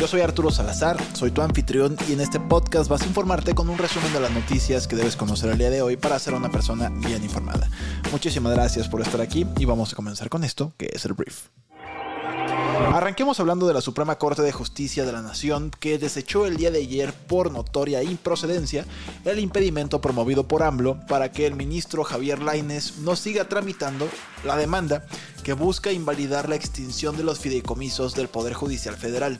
Yo soy Arturo Salazar, soy tu anfitrión y en este podcast vas a informarte con un resumen de las noticias que debes conocer el día de hoy para ser una persona bien informada. Muchísimas gracias por estar aquí y vamos a comenzar con esto que es el brief. Arranquemos hablando de la Suprema Corte de Justicia de la Nación, que desechó el día de ayer por notoria improcedencia el impedimento promovido por AMLO para que el ministro Javier Laines no siga tramitando la demanda que busca invalidar la extinción de los fideicomisos del Poder Judicial Federal.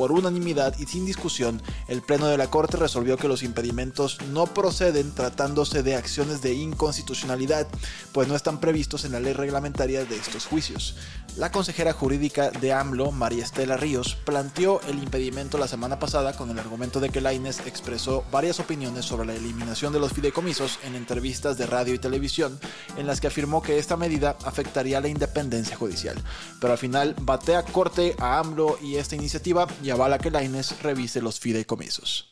Por unanimidad y sin discusión, el Pleno de la Corte resolvió que los impedimentos no proceden tratándose de acciones de inconstitucionalidad, pues no están previstos en la ley reglamentaria de estos juicios. La consejera jurídica de AMLO, María Estela Ríos, planteó el impedimento la semana pasada con el argumento de que Laines expresó varias opiniones sobre la eliminación de los fideicomisos en entrevistas de radio y televisión, en las que afirmó que esta medida afectaría la independencia judicial. Pero al final batea corte a AMLO y esta iniciativa y avala que Laines revise los fideicomisos.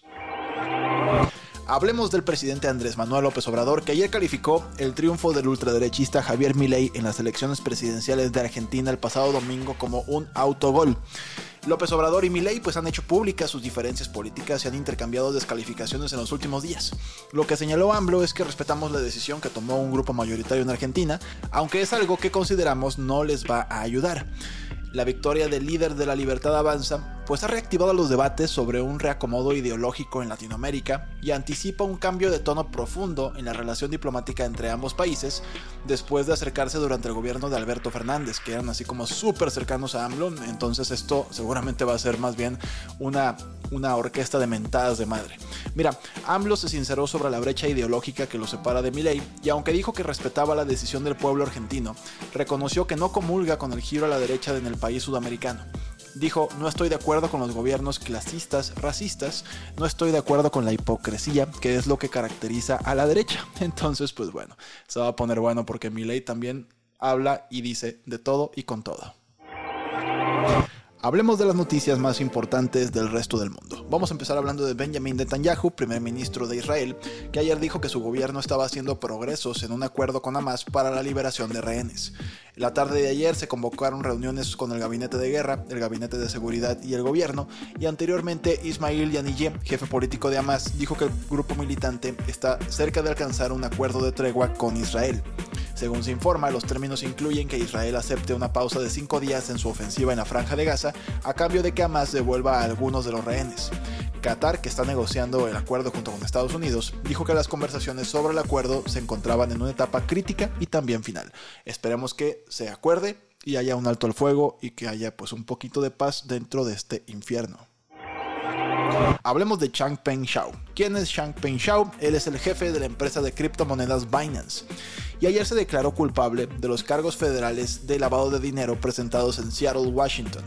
Hablemos del presidente Andrés Manuel López Obrador, que ayer calificó el triunfo del ultraderechista Javier Milei en las elecciones presidenciales de Argentina el pasado domingo como un autogol. López Obrador y Milei pues han hecho públicas sus diferencias políticas y han intercambiado descalificaciones en los últimos días. Lo que señaló AMLO es que respetamos la decisión que tomó un grupo mayoritario en Argentina, aunque es algo que consideramos no les va a ayudar. La victoria del líder de la libertad avanza pues ha reactivado los debates sobre un reacomodo ideológico en Latinoamérica y anticipa un cambio de tono profundo en la relación diplomática entre ambos países después de acercarse durante el gobierno de Alberto Fernández, que eran así como súper cercanos a AMLO, entonces esto seguramente va a ser más bien una, una orquesta de mentadas de madre. Mira, AMLO se sinceró sobre la brecha ideológica que lo separa de Milei y aunque dijo que respetaba la decisión del pueblo argentino, reconoció que no comulga con el giro a la derecha en el país sudamericano dijo, no estoy de acuerdo con los gobiernos clasistas, racistas, no estoy de acuerdo con la hipocresía, que es lo que caracteriza a la derecha. Entonces, pues bueno, se va a poner bueno porque mi ley también habla y dice de todo y con todo. Hablemos de las noticias más importantes del resto del mundo. Vamos a empezar hablando de Benjamin Netanyahu, primer ministro de Israel, que ayer dijo que su gobierno estaba haciendo progresos en un acuerdo con Hamas para la liberación de rehenes. La tarde de ayer se convocaron reuniones con el gabinete de guerra, el gabinete de seguridad y el gobierno, y anteriormente Ismail Yaniyeh, jefe político de Hamas, dijo que el grupo militante está cerca de alcanzar un acuerdo de tregua con Israel. Según se informa, los términos incluyen que Israel acepte una pausa de cinco días en su ofensiva en la franja de Gaza a cambio de que Hamas devuelva a algunos de los rehenes. Qatar, que está negociando el acuerdo junto con Estados Unidos, dijo que las conversaciones sobre el acuerdo se encontraban en una etapa crítica y también final. Esperemos que se acuerde y haya un alto al fuego y que haya pues un poquito de paz dentro de este infierno. Hablemos de Changpeng Shao. ¿Quién es Changpeng Shao? Él es el jefe de la empresa de criptomonedas Binance. Y ayer se declaró culpable de los cargos federales de lavado de dinero presentados en Seattle, Washington.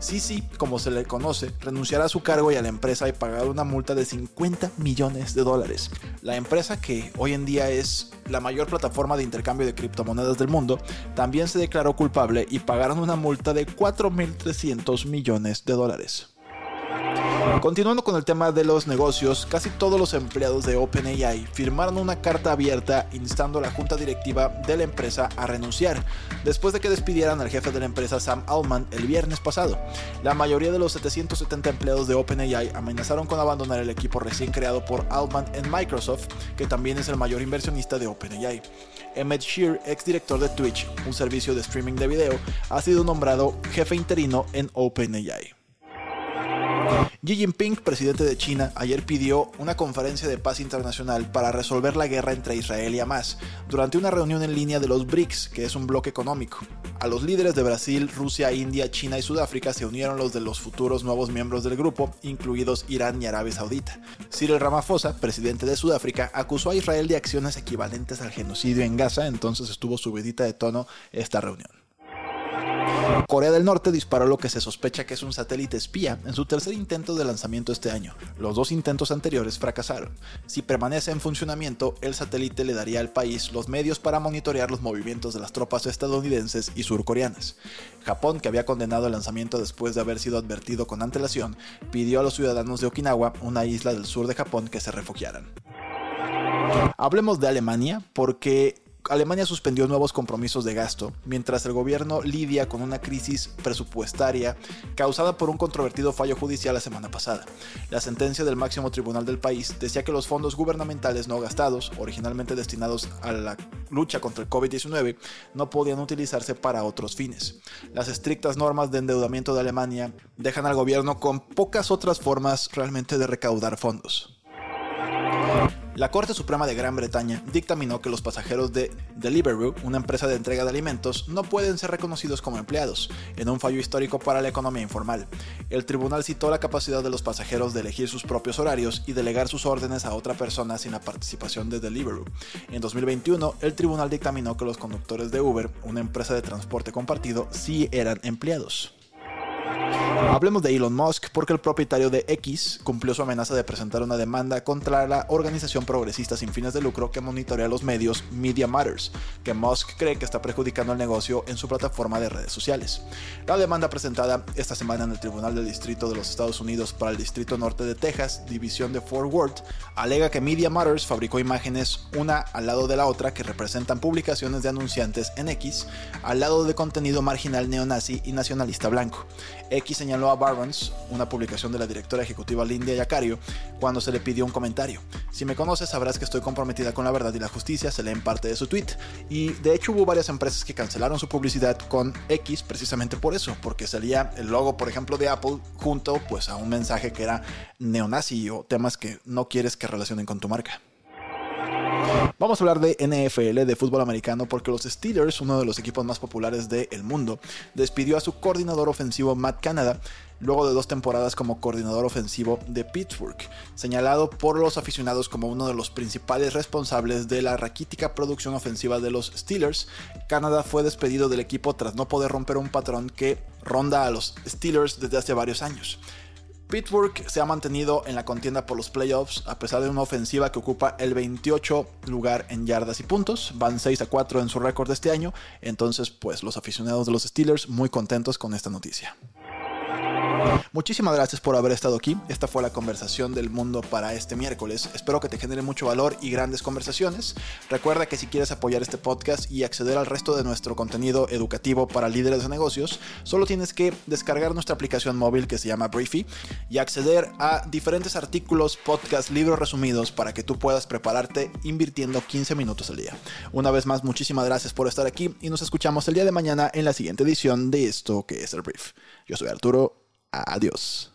Sisi, como se le conoce, renunciará a su cargo y a la empresa y pagará una multa de 50 millones de dólares. La empresa, que hoy en día es la mayor plataforma de intercambio de criptomonedas del mundo, también se declaró culpable y pagaron una multa de 4.300 millones de dólares. Continuando con el tema de los negocios, casi todos los empleados de OpenAI firmaron una carta abierta instando a la junta directiva de la empresa a renunciar, después de que despidieran al jefe de la empresa Sam Altman el viernes pasado. La mayoría de los 770 empleados de OpenAI amenazaron con abandonar el equipo recién creado por Altman en Microsoft, que también es el mayor inversionista de OpenAI. Emmett Shear, exdirector de Twitch, un servicio de streaming de video, ha sido nombrado jefe interino en OpenAI. Xi Jinping, presidente de China, ayer pidió una conferencia de paz internacional para resolver la guerra entre Israel y Hamas, durante una reunión en línea de los BRICS, que es un bloque económico. A los líderes de Brasil, Rusia, India, China y Sudáfrica se unieron los de los futuros nuevos miembros del grupo, incluidos Irán y Arabia Saudita. Cyril Ramaphosa, presidente de Sudáfrica, acusó a Israel de acciones equivalentes al genocidio en Gaza, entonces estuvo subidita de tono esta reunión. Corea del Norte disparó lo que se sospecha que es un satélite espía en su tercer intento de lanzamiento este año. Los dos intentos anteriores fracasaron. Si permanece en funcionamiento, el satélite le daría al país los medios para monitorear los movimientos de las tropas estadounidenses y surcoreanas. Japón, que había condenado el lanzamiento después de haber sido advertido con antelación, pidió a los ciudadanos de Okinawa, una isla del sur de Japón, que se refugiaran. Hablemos de Alemania porque Alemania suspendió nuevos compromisos de gasto, mientras el gobierno lidia con una crisis presupuestaria causada por un controvertido fallo judicial la semana pasada. La sentencia del máximo tribunal del país decía que los fondos gubernamentales no gastados, originalmente destinados a la lucha contra el COVID-19, no podían utilizarse para otros fines. Las estrictas normas de endeudamiento de Alemania dejan al gobierno con pocas otras formas realmente de recaudar fondos. La Corte Suprema de Gran Bretaña dictaminó que los pasajeros de Deliveroo, una empresa de entrega de alimentos, no pueden ser reconocidos como empleados, en un fallo histórico para la economía informal. El tribunal citó la capacidad de los pasajeros de elegir sus propios horarios y delegar sus órdenes a otra persona sin la participación de Deliveroo. En 2021, el tribunal dictaminó que los conductores de Uber, una empresa de transporte compartido, sí eran empleados. Hablemos de Elon Musk porque el propietario de X cumplió su amenaza de presentar una demanda contra la organización progresista sin fines de lucro que monitorea los medios Media Matters, que Musk cree que está perjudicando el negocio en su plataforma de redes sociales. La demanda presentada esta semana en el Tribunal del Distrito de los Estados Unidos para el Distrito Norte de Texas, división de Fort Worth, alega que Media Matters fabricó imágenes una al lado de la otra que representan publicaciones de anunciantes en X al lado de contenido marginal neonazi y nacionalista blanco. X señaló a Barnes, una publicación de la directora ejecutiva Lindia Yacario, cuando se le pidió un comentario. Si me conoces sabrás que estoy comprometida con la verdad y la justicia, se lee en parte de su tweet. Y de hecho hubo varias empresas que cancelaron su publicidad con X precisamente por eso, porque salía el logo, por ejemplo, de Apple junto pues a un mensaje que era neonazi o temas que no quieres que relacionen con tu marca. Vamos a hablar de NFL, de fútbol americano, porque los Steelers, uno de los equipos más populares del mundo, despidió a su coordinador ofensivo Matt Canada luego de dos temporadas como coordinador ofensivo de Pittsburgh, señalado por los aficionados como uno de los principales responsables de la raquítica producción ofensiva de los Steelers. Canada fue despedido del equipo tras no poder romper un patrón que ronda a los Steelers desde hace varios años. Pittsburgh se ha mantenido en la contienda por los playoffs a pesar de una ofensiva que ocupa el 28 lugar en yardas y puntos. Van 6 a 4 en su récord este año. Entonces, pues los aficionados de los Steelers muy contentos con esta noticia. Muchísimas gracias por haber estado aquí. Esta fue la conversación del mundo para este miércoles. Espero que te genere mucho valor y grandes conversaciones. Recuerda que si quieres apoyar este podcast y acceder al resto de nuestro contenido educativo para líderes de negocios, solo tienes que descargar nuestra aplicación móvil que se llama Briefy y acceder a diferentes artículos, podcasts, libros resumidos para que tú puedas prepararte invirtiendo 15 minutos al día. Una vez más, muchísimas gracias por estar aquí y nos escuchamos el día de mañana en la siguiente edición de esto que es el Brief. Yo soy Arturo Adiós.